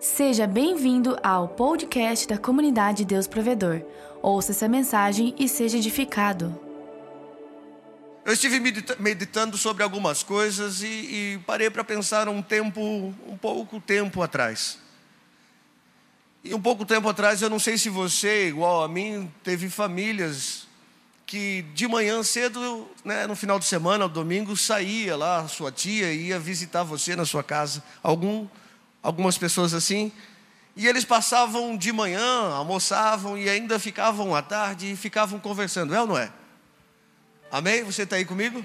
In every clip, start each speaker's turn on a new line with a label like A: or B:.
A: Seja bem-vindo ao podcast da comunidade Deus Provedor. Ouça essa mensagem e seja edificado.
B: Eu estive medita- meditando sobre algumas coisas e, e parei para pensar um tempo, um pouco tempo atrás. E um pouco tempo atrás, eu não sei se você, igual a mim, teve famílias que de manhã cedo, né, no final de semana, no domingo, saía lá, sua tia ia visitar você na sua casa. Algum, algumas pessoas assim. E eles passavam de manhã, almoçavam e ainda ficavam à tarde e ficavam conversando. É ou não é? Amém? Você está aí comigo?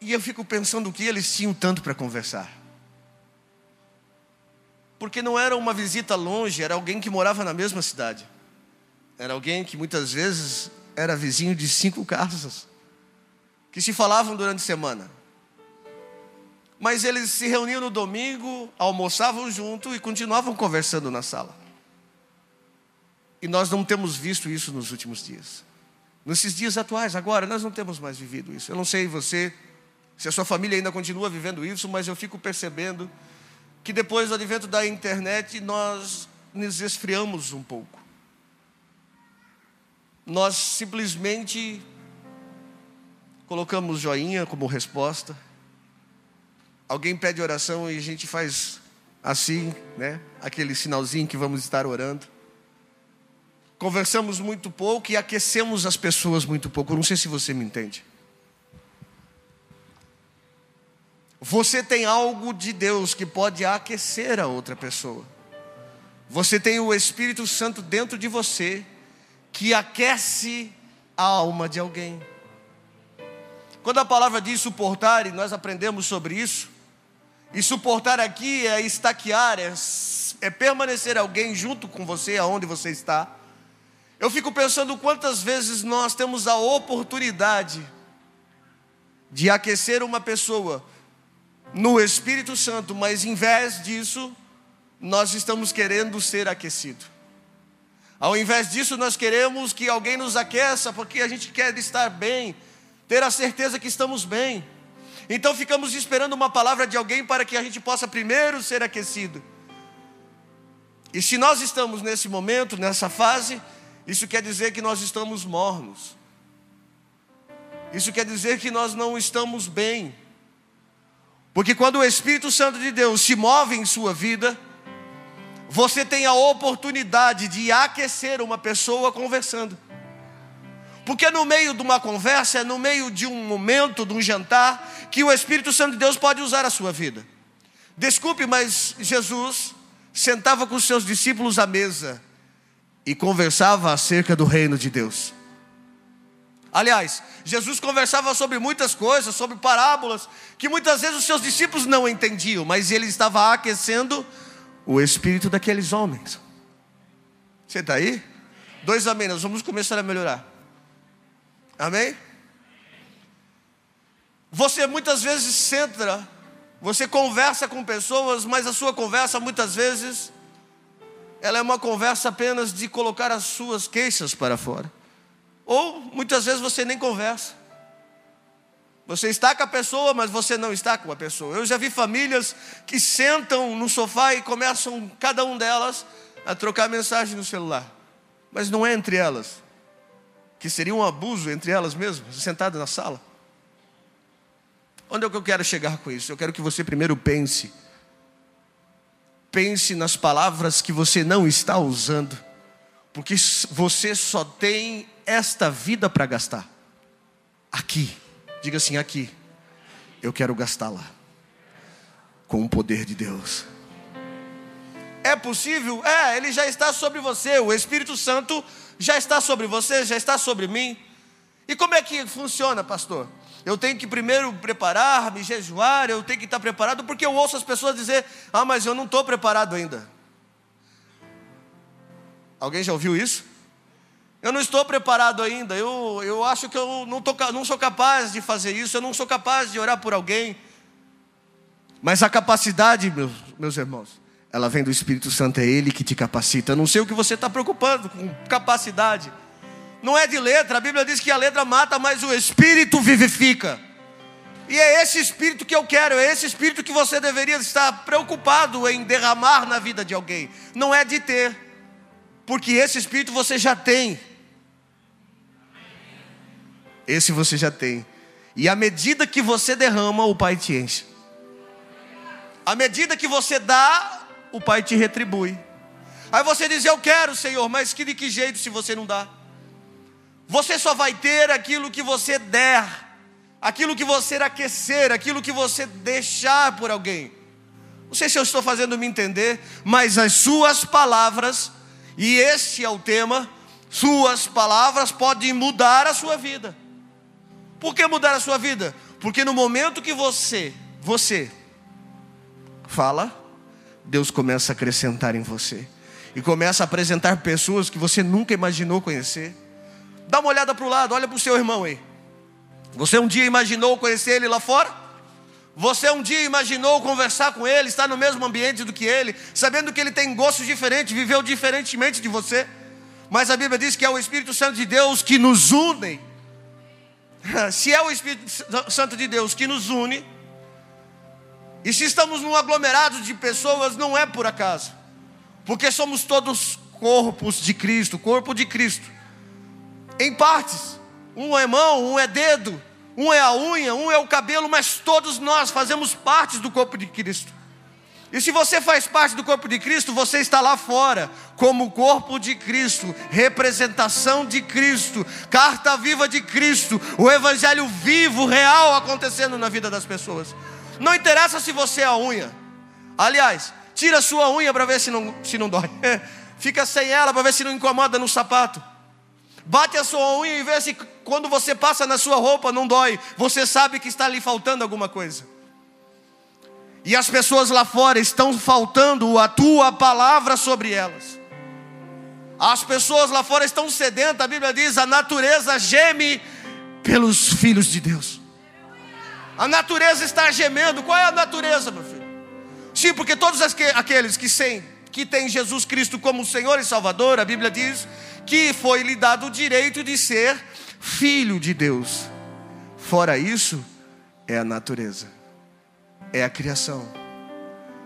B: E eu fico pensando o que eles tinham tanto para conversar. Porque não era uma visita longe, era alguém que morava na mesma cidade. Era alguém que muitas vezes era vizinho de cinco casas, que se falavam durante a semana. Mas eles se reuniam no domingo, almoçavam junto e continuavam conversando na sala. E nós não temos visto isso nos últimos dias. Nesses dias atuais, agora, nós não temos mais vivido isso. Eu não sei você, se a sua família ainda continua vivendo isso, mas eu fico percebendo que depois do advento da internet nós nos esfriamos um pouco. Nós simplesmente colocamos joinha como resposta. Alguém pede oração e a gente faz assim, né? Aquele sinalzinho que vamos estar orando. Conversamos muito pouco e aquecemos as pessoas muito pouco. Eu não sei se você me entende. Você tem algo de Deus que pode aquecer a outra pessoa. Você tem o Espírito Santo dentro de você que aquece a alma de alguém. Quando a palavra diz suportar, e nós aprendemos sobre isso, e suportar aqui é estaquear, é, é permanecer alguém junto com você aonde você está. Eu fico pensando quantas vezes nós temos a oportunidade de aquecer uma pessoa no Espírito Santo, mas em vez disso, nós estamos querendo ser aquecido. Ao invés disso, nós queremos que alguém nos aqueça, porque a gente quer estar bem, ter a certeza que estamos bem. Então ficamos esperando uma palavra de alguém para que a gente possa primeiro ser aquecido. E se nós estamos nesse momento, nessa fase, isso quer dizer que nós estamos mornos. Isso quer dizer que nós não estamos bem. Porque quando o Espírito Santo de Deus se move em sua vida, você tem a oportunidade de aquecer uma pessoa conversando. Porque no meio de uma conversa, no meio de um momento, de um jantar, que o Espírito Santo de Deus pode usar a sua vida. Desculpe, mas Jesus sentava com os seus discípulos à mesa e conversava acerca do reino de Deus. Aliás, Jesus conversava sobre muitas coisas, sobre parábolas, que muitas vezes os seus discípulos não entendiam, mas ele estava aquecendo o espírito daqueles homens. Você está aí? Dois amém, nós vamos começar a melhorar. Amém? Você muitas vezes senta, você conversa com pessoas, mas a sua conversa muitas vezes ela é uma conversa apenas de colocar as suas queixas para fora. Ou muitas vezes você nem conversa. Você está com a pessoa, mas você não está com a pessoa. Eu já vi famílias que sentam no sofá e começam, cada um delas, a trocar mensagem no celular. Mas não é entre elas. Que seria um abuso entre elas mesmas, sentadas na sala. Onde é que eu quero chegar com isso? Eu quero que você primeiro pense. Pense nas palavras que você não está usando. Porque você só tem esta vida para gastar. Aqui. Diga assim: aqui. Eu quero gastá-la. Com o poder de Deus. É possível? É, ele já está sobre você. O Espírito Santo já está sobre você, já está sobre mim. E como é que funciona, pastor? Eu tenho que primeiro preparar, me jejuar, eu tenho que estar preparado, porque eu ouço as pessoas dizer: Ah, mas eu não estou preparado ainda. Alguém já ouviu isso? Eu não estou preparado ainda, eu, eu acho que eu não, tô, não sou capaz de fazer isso, eu não sou capaz de orar por alguém. Mas a capacidade, meus, meus irmãos, ela vem do Espírito Santo, é Ele que te capacita. Eu não sei o que você está preocupando com capacidade. Não é de letra, a Bíblia diz que a letra mata, mas o Espírito vivifica. E é esse espírito que eu quero, é esse espírito que você deveria estar preocupado em derramar na vida de alguém. Não é de ter, porque esse espírito você já tem. Esse você já tem. E à medida que você derrama, o Pai te enche. À medida que você dá, o Pai te retribui. Aí você diz: Eu quero, Senhor, mas que de que jeito se você não dá? Você só vai ter aquilo que você der, aquilo que você aquecer, aquilo que você deixar por alguém. Não sei se eu estou fazendo me entender, mas as suas palavras, e esse é o tema, suas palavras podem mudar a sua vida. Por que mudar a sua vida? Porque no momento que você, você fala, Deus começa a acrescentar em você e começa a apresentar pessoas que você nunca imaginou conhecer. Dá uma olhada para o lado, olha para o seu irmão aí. Você um dia imaginou conhecer ele lá fora? Você um dia imaginou conversar com ele, estar no mesmo ambiente do que ele, sabendo que ele tem gostos diferentes, viveu diferentemente de você? Mas a Bíblia diz que é o Espírito Santo de Deus que nos une. Se é o Espírito Santo de Deus que nos une, e se estamos num aglomerado de pessoas, não é por acaso, porque somos todos corpos de Cristo, corpo de Cristo, em partes. Um é mão, um é dedo, um é a unha, um é o cabelo, mas todos nós fazemos parte do corpo de Cristo. E se você faz parte do corpo de Cristo, você está lá fora, como corpo de Cristo, representação de Cristo, carta viva de Cristo, o Evangelho vivo, real acontecendo na vida das pessoas. Não interessa se você é a unha. Aliás, tira sua unha para ver se não, se não dói. Fica sem ela para ver se não incomoda no sapato. Bate a sua unha e vê se quando você passa na sua roupa não dói. Você sabe que está ali faltando alguma coisa. E as pessoas lá fora estão faltando a tua palavra sobre elas. As pessoas lá fora estão sedentas, a Bíblia diz: a natureza geme pelos filhos de Deus. A natureza está gemendo. Qual é a natureza, meu filho? Sim, porque todos aqueles que que têm Jesus Cristo como Senhor e Salvador, a Bíblia diz que foi lhe dado o direito de ser filho de Deus. Fora isso, é a natureza, é a criação.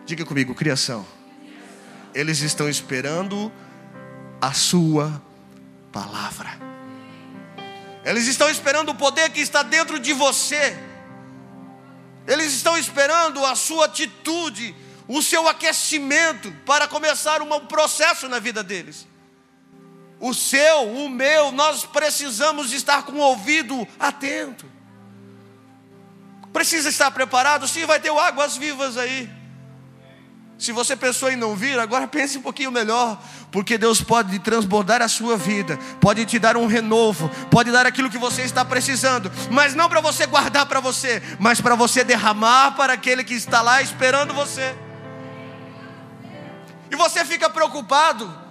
B: Diga comigo, criação. Eles estão esperando a sua palavra. Eles estão esperando o poder que está dentro de você eles estão esperando a sua atitude, o seu aquecimento para começar um processo na vida deles. O seu, o meu, nós precisamos estar com o ouvido atento. Precisa estar preparado? Sim, vai ter águas vivas aí. Se você pensou em não vir, agora pense um pouquinho melhor, porque Deus pode transbordar a sua vida, pode te dar um renovo, pode dar aquilo que você está precisando, mas não para você guardar para você, mas para você derramar para aquele que está lá esperando você. E você fica preocupado.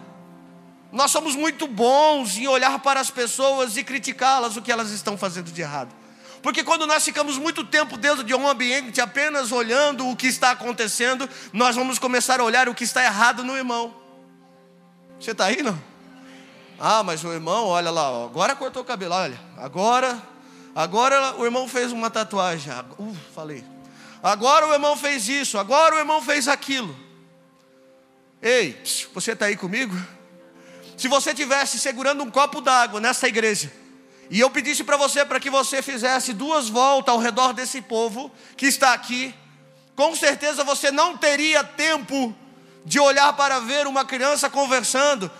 B: Nós somos muito bons em olhar para as pessoas e criticá-las o que elas estão fazendo de errado. Porque quando nós ficamos muito tempo dentro de um ambiente apenas olhando o que está acontecendo, nós vamos começar a olhar o que está errado no irmão. Você está aí, não? Ah, mas o irmão, olha lá, agora cortou o cabelo, olha, agora, agora o irmão fez uma tatuagem. Uh, falei. Agora o irmão fez isso, agora o irmão fez aquilo. Ei, você está aí comigo? Se você tivesse segurando um copo d'água nessa igreja, e eu pedisse para você para que você fizesse duas voltas ao redor desse povo que está aqui, com certeza você não teria tempo de olhar para ver uma criança conversando,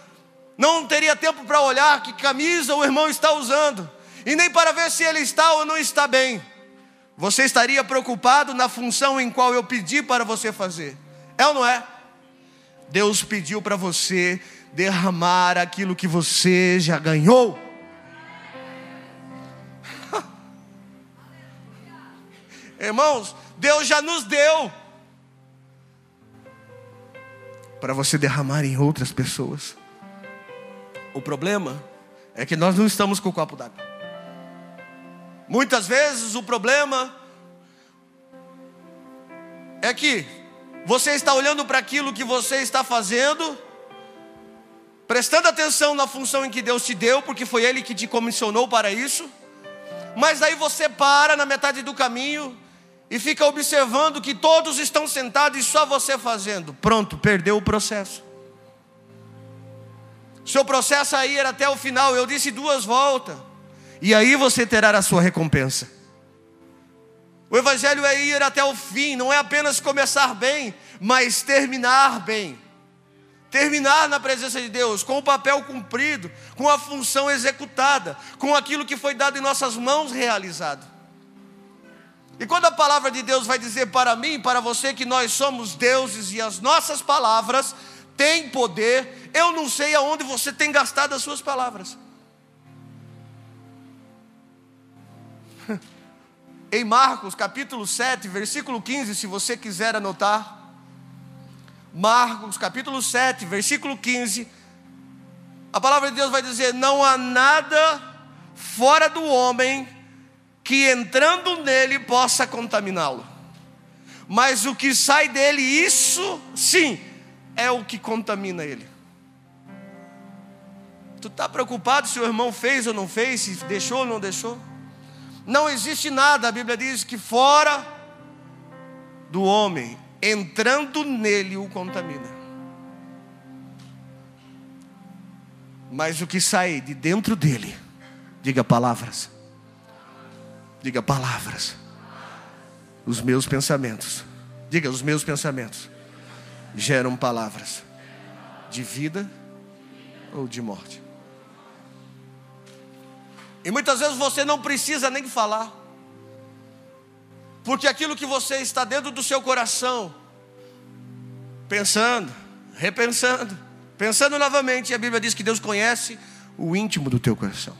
B: não teria tempo para olhar que camisa o irmão está usando, e nem para ver se ele está ou não está bem. Você estaria preocupado na função em qual eu pedi para você fazer, é ou não é? Deus pediu para você derramar aquilo que você já ganhou. Irmãos, Deus já nos deu para você derramar em outras pessoas. O problema é que nós não estamos com o copo d'água. Muitas vezes o problema é que você está olhando para aquilo que você está fazendo, prestando atenção na função em que Deus te deu, porque foi Ele que te comissionou para isso Mas aí você para na metade do caminho e fica observando que todos estão sentados e só você fazendo. Pronto, perdeu o processo. Seu processo aí era até o final, eu disse duas voltas. E aí você terá a sua recompensa. O Evangelho é ir até o fim, não é apenas começar bem, mas terminar bem. Terminar na presença de Deus, com o papel cumprido, com a função executada, com aquilo que foi dado em nossas mãos realizado. E quando a palavra de Deus vai dizer para mim e para você que nós somos deuses e as nossas palavras têm poder, eu não sei aonde você tem gastado as suas palavras. em Marcos capítulo 7, versículo 15, se você quiser anotar. Marcos capítulo 7, versículo 15. A palavra de Deus vai dizer: Não há nada fora do homem que entrando nele possa contaminá-lo. Mas o que sai dele, isso sim, é o que contamina ele. Tu está preocupado se o irmão fez ou não fez, se deixou ou não deixou? Não existe nada, a Bíblia diz que fora do homem, entrando nele o contamina. Mas o que sai de dentro dele, diga palavras, diga palavras, os meus pensamentos, diga os meus pensamentos, geram palavras de vida ou de morte. E muitas vezes você não precisa nem falar, porque aquilo que você está dentro do seu coração, pensando, repensando, pensando novamente, a Bíblia diz que Deus conhece o íntimo do teu coração.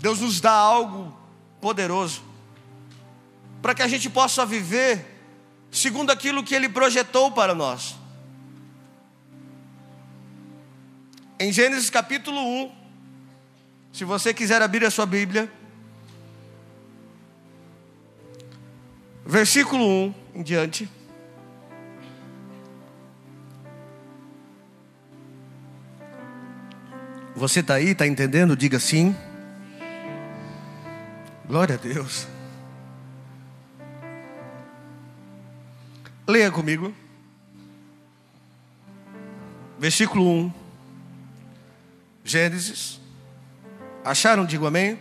B: Deus nos dá algo poderoso para que a gente possa viver segundo aquilo que Ele projetou para nós. Em Gênesis capítulo 1, se você quiser abrir a sua Bíblia, versículo 1 em diante. Você está aí, está entendendo? Diga sim. Glória a Deus. Leia comigo. Versículo 1. Gênesis. Acharam? Digo amém.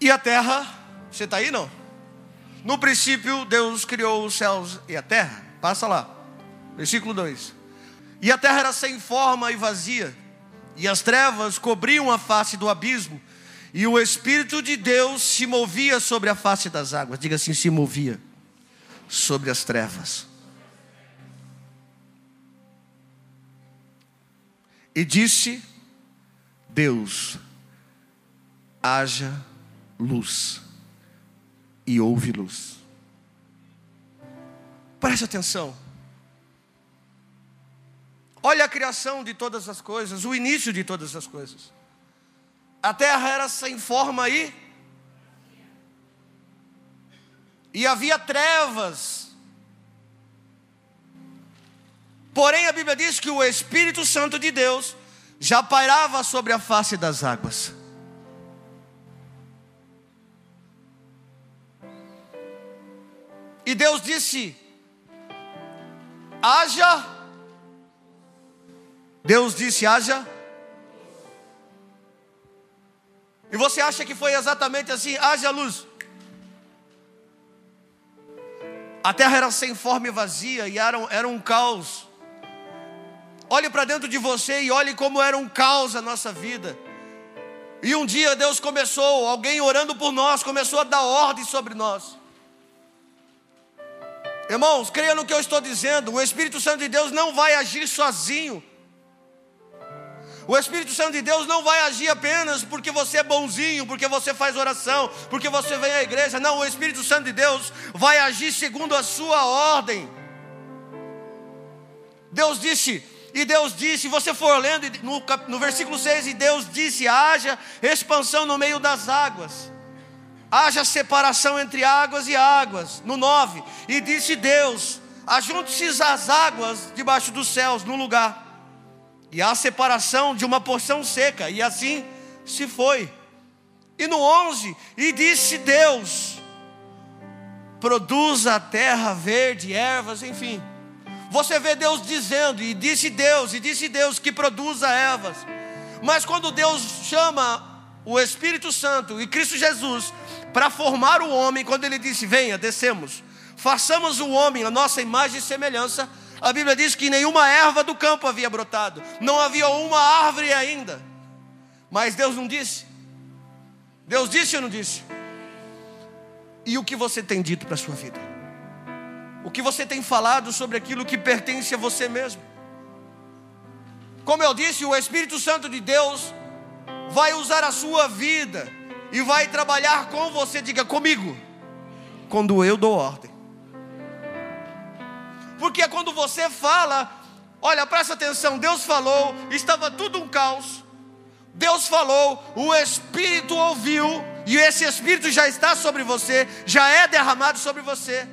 B: E a terra, você está aí não? No princípio, Deus criou os céus e a terra. Passa lá. Versículo 2. E a terra era sem forma e vazia, e as trevas cobriam a face do abismo, e o Espírito de Deus se movia sobre a face das águas. Diga assim: se movia sobre as trevas. E disse Deus: haja luz, e houve luz. Preste atenção. Olha a criação de todas as coisas, o início de todas as coisas. A terra era sem forma e e havia trevas Porém, a Bíblia diz que o Espírito Santo de Deus já pairava sobre a face das águas. E Deus disse: haja. Deus disse: haja. E você acha que foi exatamente assim? Haja luz. A terra era sem forma e vazia e era era um caos. Olhe para dentro de você e olhe como era um caos a nossa vida. E um dia Deus começou, alguém orando por nós, começou a dar ordem sobre nós. Irmãos, creia no que eu estou dizendo: o Espírito Santo de Deus não vai agir sozinho. O Espírito Santo de Deus não vai agir apenas porque você é bonzinho, porque você faz oração, porque você vem à igreja. Não, o Espírito Santo de Deus vai agir segundo a sua ordem. Deus disse: e Deus disse, se você for lendo no, no versículo 6, e Deus disse: haja expansão no meio das águas, haja separação entre águas e águas. No 9, e disse Deus: ajunte-se as águas debaixo dos céus, no lugar. E há separação de uma porção seca, e assim se foi. E no 11, e disse Deus: produza a terra verde, ervas, enfim. Você vê Deus dizendo, e disse Deus, e disse Deus que produza ervas. Mas quando Deus chama o Espírito Santo e Cristo Jesus para formar o homem, quando ele disse: Venha, descemos, façamos o homem a nossa imagem e semelhança. A Bíblia diz que nenhuma erva do campo havia brotado, não havia uma árvore ainda. Mas Deus não disse? Deus disse ou não disse? E o que você tem dito para a sua vida? O que você tem falado sobre aquilo que pertence a você mesmo? Como eu disse, o Espírito Santo de Deus vai usar a sua vida e vai trabalhar com você, diga comigo, quando eu dou ordem. Porque é quando você fala, olha, presta atenção, Deus falou, estava tudo um caos. Deus falou, o Espírito ouviu, e esse Espírito já está sobre você, já é derramado sobre você.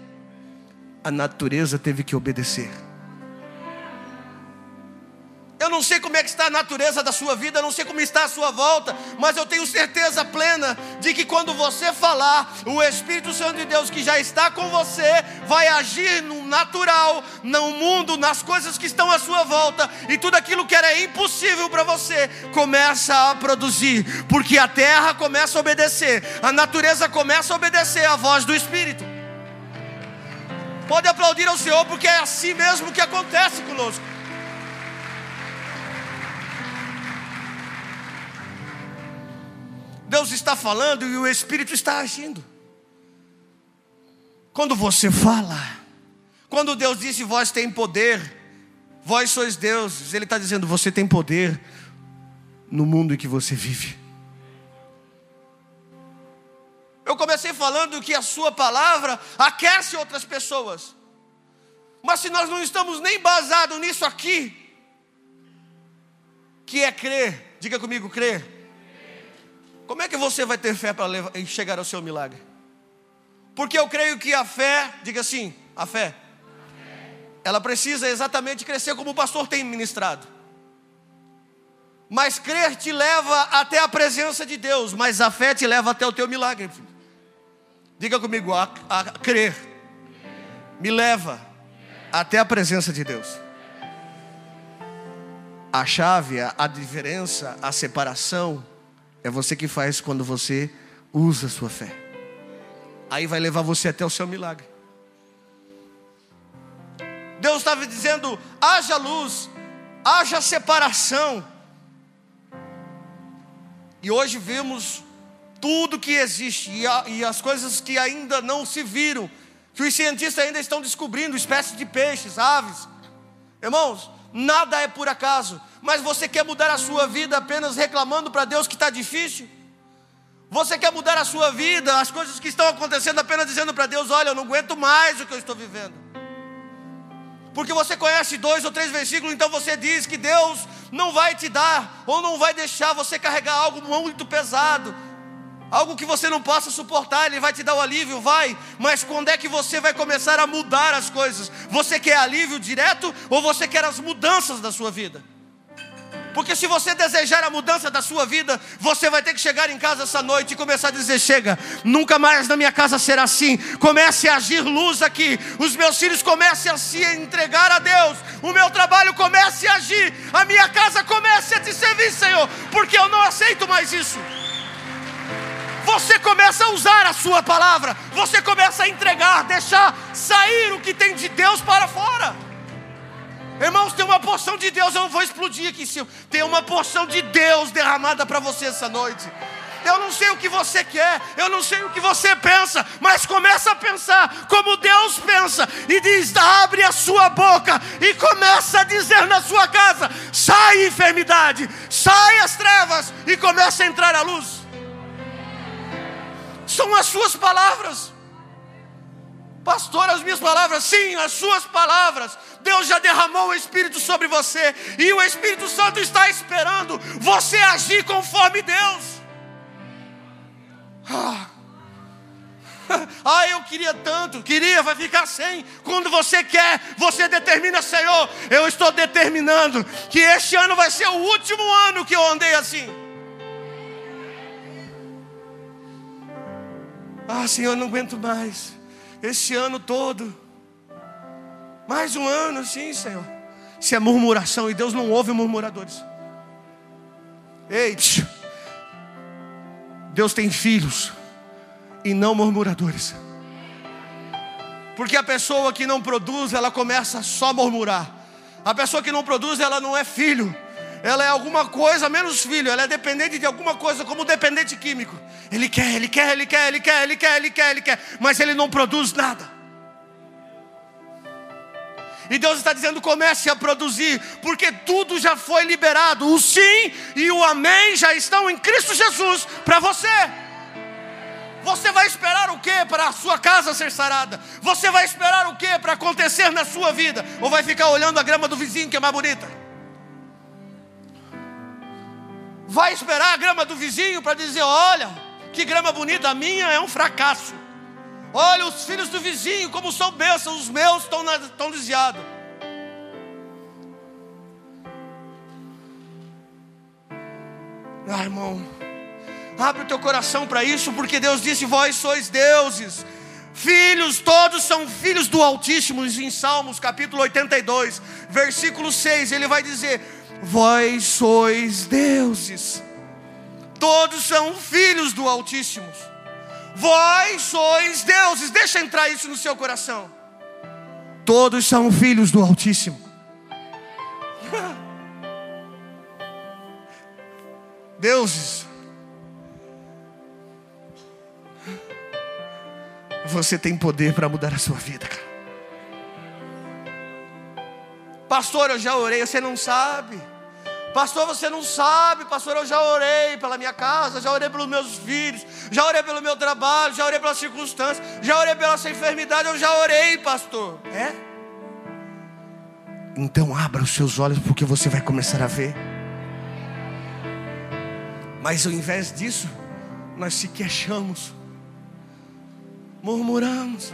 B: A natureza teve que obedecer. Eu não sei como é que está a natureza da sua vida, eu não sei como está a sua volta, mas eu tenho certeza plena de que quando você falar, o Espírito Santo de Deus que já está com você vai agir no natural, no mundo, nas coisas que estão à sua volta, e tudo aquilo que era impossível para você começa a produzir, porque a terra começa a obedecer, a natureza começa a obedecer à voz do Espírito. Pode aplaudir ao Senhor, porque é assim mesmo que acontece conosco. Deus está falando e o Espírito está agindo. Quando você fala, quando Deus disse vós tem poder, vós sois deuses, Ele está dizendo você tem poder no mundo em que você vive. Eu comecei falando que a sua palavra aquece outras pessoas. Mas se nós não estamos nem basados nisso aqui, que é crer, diga comigo, crer. Como é que você vai ter fé para chegar ao seu milagre? Porque eu creio que a fé, diga assim, a fé, ela precisa exatamente crescer como o pastor tem ministrado. Mas crer te leva até a presença de Deus, mas a fé te leva até o teu milagre. Diga comigo, a, a crer me leva até a presença de Deus. A chave, a diferença, a separação, é você que faz quando você usa a sua fé. Aí vai levar você até o seu milagre. Deus estava dizendo: haja luz, haja separação. E hoje vemos tudo que existe e, a, e, as coisas que ainda não se viram, que os cientistas ainda estão descobrindo espécies de peixes, aves. Irmãos, nada é por acaso mas você quer mudar a sua vida apenas reclamando para Deus que está difícil? Você quer mudar a sua vida, as coisas que estão acontecendo, apenas dizendo para Deus: Olha, eu não aguento mais o que eu estou vivendo. Porque você conhece dois ou três versículos, então você diz que Deus não vai te dar, ou não vai deixar você carregar algo muito pesado, algo que você não possa suportar, Ele vai te dar o alívio, vai, mas quando é que você vai começar a mudar as coisas? Você quer alívio direto ou você quer as mudanças da sua vida? Porque se você desejar a mudança da sua vida, você vai ter que chegar em casa essa noite e começar a dizer: chega, nunca mais na minha casa será assim. Comece a agir luz aqui. Os meus filhos comecem a se entregar a Deus. O meu trabalho comece a agir. A minha casa comece a te servir, Senhor. Porque eu não aceito mais isso. Começa a usar a sua palavra. Você começa a entregar, deixar sair o que tem de Deus para fora. Irmãos, tem uma porção de Deus, eu não vou explodir aqui em cima. Tem uma porção de Deus derramada para você essa noite. Eu não sei o que você quer, eu não sei o que você pensa, mas começa a pensar como Deus pensa e diz: abre a sua boca e começa a dizer na sua casa: sai enfermidade, sai as trevas e começa a entrar a luz. São as suas palavras. Pastor, as minhas palavras, sim, as suas palavras. Deus já derramou o Espírito sobre você, e o Espírito Santo está esperando você agir conforme Deus. Ah. Ah, eu queria tanto, queria, vai ficar sem. Quando você quer, você determina, Senhor, eu estou determinando que este ano vai ser o último ano que eu andei assim. Ah, Senhor, não aguento mais. Esse ano todo. Mais um ano, sim, Senhor. Se é murmuração, e Deus não ouve murmuradores. Ei, Deus tem filhos e não murmuradores. Porque a pessoa que não produz, ela começa só a murmurar. A pessoa que não produz, ela não é filho. Ela é alguma coisa menos filho, ela é dependente de alguma coisa, como dependente químico. Ele quer, ele quer, ele quer, ele quer, ele quer, ele quer, ele quer, mas ele não produz nada. E Deus está dizendo: comece a produzir, porque tudo já foi liberado. O sim e o amém já estão em Cristo Jesus para você. Você vai esperar o que para a sua casa ser sarada? Você vai esperar o que para acontecer na sua vida? Ou vai ficar olhando a grama do vizinho que é mais bonita? Vai esperar a grama do vizinho para dizer: olha, que grama bonita, a minha é um fracasso. Olha os filhos do vizinho, como são bênçãos, os meus estão, na, estão desviados. Ah, irmão, abre o teu coração para isso, porque Deus disse: Vós sois deuses, filhos, todos são filhos do Altíssimo. Em Salmos capítulo 82, versículo 6, ele vai dizer: Vós sois deuses, todos são filhos do Altíssimo. Vós sois deuses. Deixa entrar isso no seu coração. Todos são filhos do Altíssimo. Deuses. Você tem poder para mudar a sua vida, cara. Pastor, eu já orei, você não sabe. Pastor, você não sabe, pastor, eu já orei pela minha casa, já orei pelos meus filhos, já orei pelo meu trabalho, já orei pelas circunstâncias, já orei pela sua enfermidade, eu já orei, pastor. É? Então abra os seus olhos porque você vai começar a ver. Mas ao invés disso, nós se queixamos, murmuramos.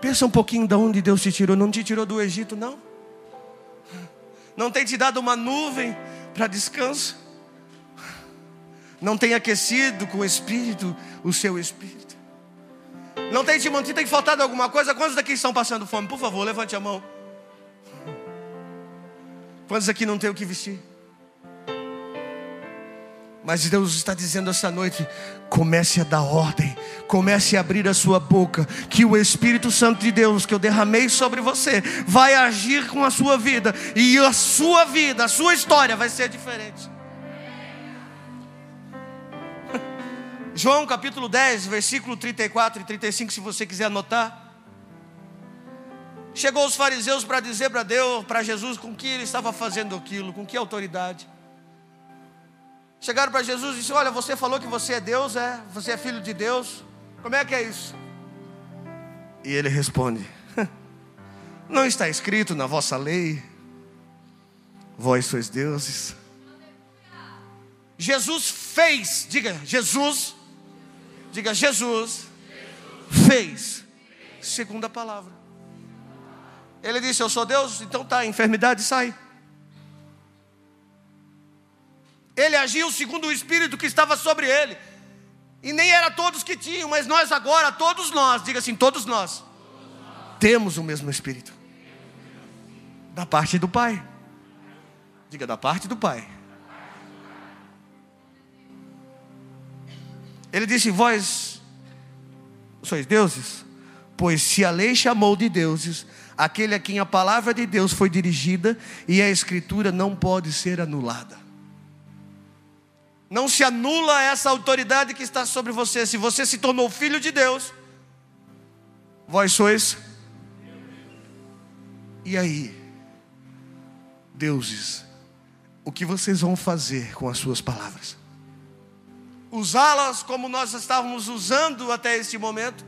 B: Pensa um pouquinho de onde Deus te tirou. Não te tirou do Egito, não não tem te dado uma nuvem para descanso, não tem aquecido com o espírito o seu espírito, não tem te mantido, tem faltado alguma coisa. Quantos daqui estão passando fome? Por favor, levante a mão. Quantos aqui não tem o que vestir? Mas Deus está dizendo essa noite: comece a dar ordem, comece a abrir a sua boca, que o Espírito Santo de Deus que eu derramei sobre você vai agir com a sua vida, e a sua vida, a sua história vai ser diferente. João capítulo 10, versículo 34 e 35, se você quiser anotar. Chegou os fariseus para dizer para Deus, para Jesus, com que ele estava fazendo aquilo, com que autoridade. Chegaram para Jesus e disseram: Olha, você falou que você é Deus, é? Você é filho de Deus. Como é que é isso? E ele responde: Não está escrito na vossa lei, vós sois deuses. Jesus fez, diga Jesus, diga Jesus, fez, segunda palavra. Ele disse: Eu sou Deus, então tá, enfermidade sai. Ele agiu segundo o Espírito que estava sobre ele. E nem era todos que tinham, mas nós agora, todos nós, diga assim, todos nós, todos nós. temos o mesmo Espírito. Da parte do Pai. Diga, da parte do Pai. Ele disse: Vós sois deuses? Pois se a lei chamou de deuses, aquele a quem a palavra de Deus foi dirigida, e a Escritura não pode ser anulada. Não se anula essa autoridade que está sobre você. Se você se tornou filho de Deus, vós sois. E aí, deuses, o que vocês vão fazer com as suas palavras? Usá-las como nós estávamos usando até este momento?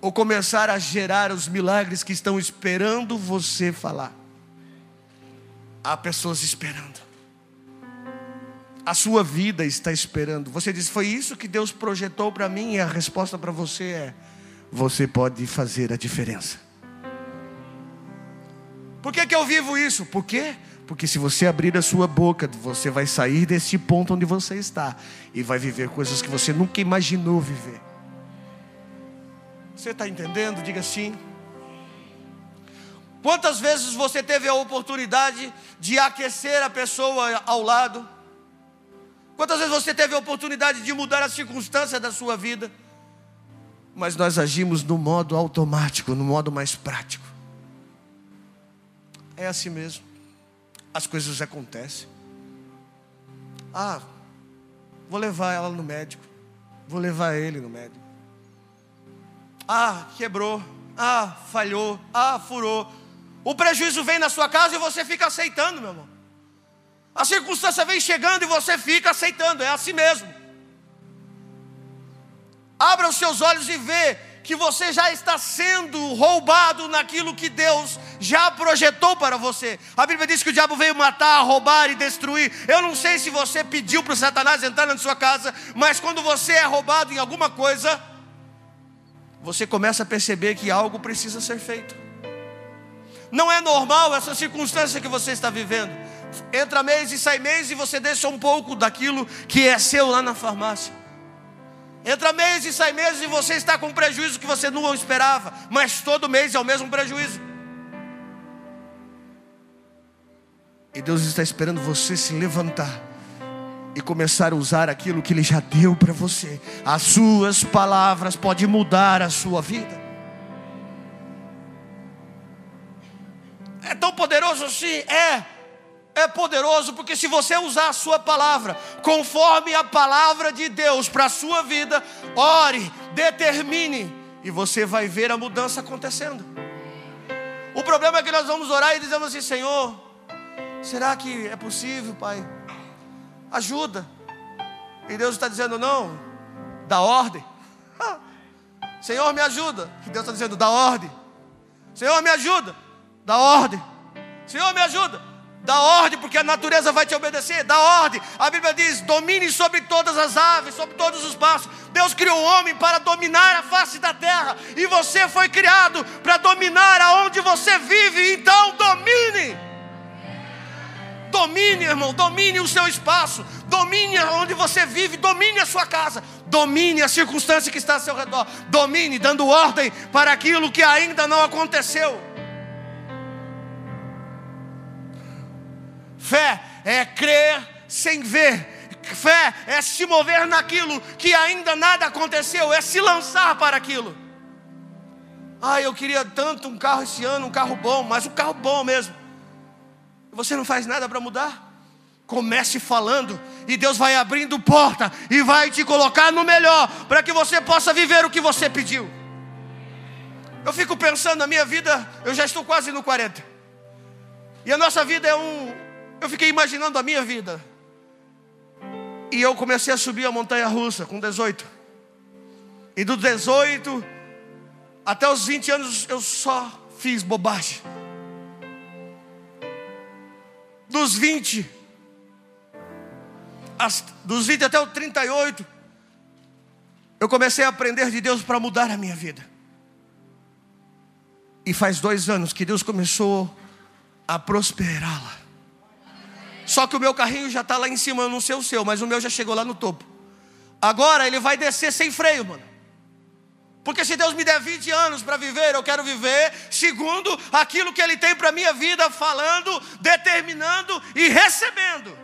B: Ou começar a gerar os milagres que estão esperando você falar? Há pessoas esperando a sua vida está esperando. Você diz: Foi isso que Deus projetou para mim, e a resposta para você é: Você pode fazer a diferença. Por que, que eu vivo isso? Por quê? Porque se você abrir a sua boca, você vai sair desse ponto onde você está e vai viver coisas que você nunca imaginou viver. Você está entendendo? Diga sim. Quantas vezes você teve a oportunidade de aquecer a pessoa ao lado? Quantas vezes você teve a oportunidade de mudar a circunstância da sua vida? Mas nós agimos no modo automático, no modo mais prático. É assim mesmo. As coisas acontecem. Ah, vou levar ela no médico. Vou levar ele no médico. Ah, quebrou. Ah, falhou. Ah, furou. O prejuízo vem na sua casa e você fica aceitando, meu irmão. A circunstância vem chegando e você fica aceitando, é assim mesmo. Abra os seus olhos e vê que você já está sendo roubado naquilo que Deus já projetou para você. A Bíblia diz que o diabo veio matar, roubar e destruir. Eu não sei se você pediu para o Satanás entrar na sua casa, mas quando você é roubado em alguma coisa, você começa a perceber que algo precisa ser feito. Não é normal essa circunstância que você está vivendo. Entra mês e sai mês e você deixa um pouco daquilo que é seu lá na farmácia. Entra mês e sai mês e você está com um prejuízo que você não esperava, mas todo mês é o mesmo prejuízo. E Deus está esperando você se levantar e começar a usar aquilo que Ele já deu para você. As suas palavras podem mudar a sua vida. É tão poderoso assim? É é poderoso porque se você usar a sua palavra conforme a palavra de Deus para a sua vida, ore, determine e você vai ver a mudança acontecendo. O problema é que nós vamos orar e dizemos assim: Senhor, será que é possível, Pai? Ajuda. E Deus está dizendo: Não, dá ordem. Senhor, me ajuda. E Deus está dizendo: Dá ordem. Senhor, me ajuda. Dá ordem. Senhor, me ajuda Dá ordem, porque a natureza vai te obedecer. Dá ordem. A Bíblia diz: domine sobre todas as aves, sobre todos os passos. Deus criou o homem para dominar a face da terra. E você foi criado para dominar aonde você vive. Então, domine. Domine, irmão. Domine o seu espaço. Domine onde você vive. Domine a sua casa. Domine a circunstância que está ao seu redor. Domine, dando ordem para aquilo que ainda não aconteceu. Fé é crer sem ver. Fé é se mover naquilo que ainda nada aconteceu, é se lançar para aquilo. Ah, eu queria tanto um carro esse ano, um carro bom, mas um carro bom mesmo. Você não faz nada para mudar? Comece falando e Deus vai abrindo porta e vai te colocar no melhor para que você possa viver o que você pediu. Eu fico pensando na minha vida, eu já estou quase no 40. E a nossa vida é um, eu fiquei imaginando a minha vida. E eu comecei a subir a montanha russa com 18. E dos 18 até os 20 anos eu só fiz bobagem. Dos 20, as, dos 20 até os 38, eu comecei a aprender de Deus para mudar a minha vida. E faz dois anos que Deus começou a prosperá-la. Só que o meu carrinho já está lá em cima, eu não sei o seu, mas o meu já chegou lá no topo. Agora ele vai descer sem freio, mano. Porque se Deus me der 20 anos para viver, eu quero viver segundo aquilo que Ele tem para a minha vida, falando, determinando e recebendo.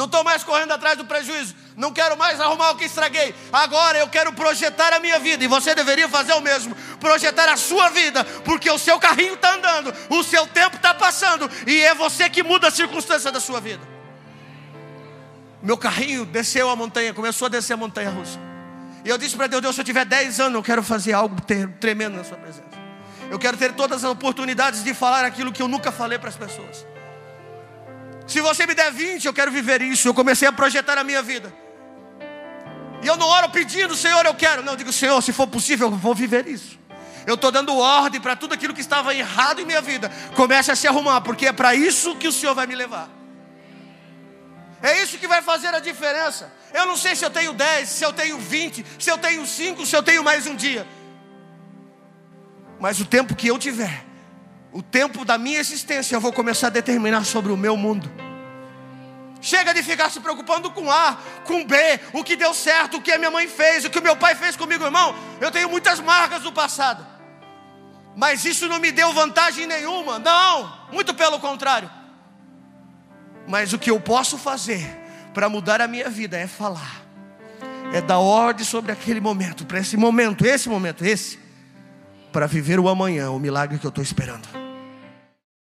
B: Não estou mais correndo atrás do prejuízo. Não quero mais arrumar o que estraguei. Agora eu quero projetar a minha vida. E você deveria fazer o mesmo. Projetar a sua vida. Porque o seu carrinho está andando. O seu tempo está passando. E é você que muda a circunstância da sua vida. Meu carrinho desceu a montanha. Começou a descer a montanha russa. E eu disse para Deus: Deus, se eu tiver 10 anos, eu quero fazer algo tremendo na Sua presença. Eu quero ter todas as oportunidades de falar aquilo que eu nunca falei para as pessoas. Se você me der 20, eu quero viver isso. Eu comecei a projetar a minha vida. E eu não oro pedindo, Senhor, eu quero. Não, eu digo, Senhor, se for possível, eu vou viver isso. Eu estou dando ordem para tudo aquilo que estava errado em minha vida. Comece a se arrumar, porque é para isso que o Senhor vai me levar. É isso que vai fazer a diferença. Eu não sei se eu tenho 10, se eu tenho 20, se eu tenho 5, se eu tenho mais um dia. Mas o tempo que eu tiver, o tempo da minha existência, eu vou começar a determinar sobre o meu mundo. Chega de ficar se preocupando com A, com B, o que deu certo, o que a minha mãe fez, o que o meu pai fez comigo, irmão. Eu tenho muitas marcas do passado, mas isso não me deu vantagem nenhuma, não, muito pelo contrário. Mas o que eu posso fazer para mudar a minha vida é falar, é dar ordem sobre aquele momento, para esse momento, esse momento, esse, para viver o amanhã, o milagre que eu estou esperando.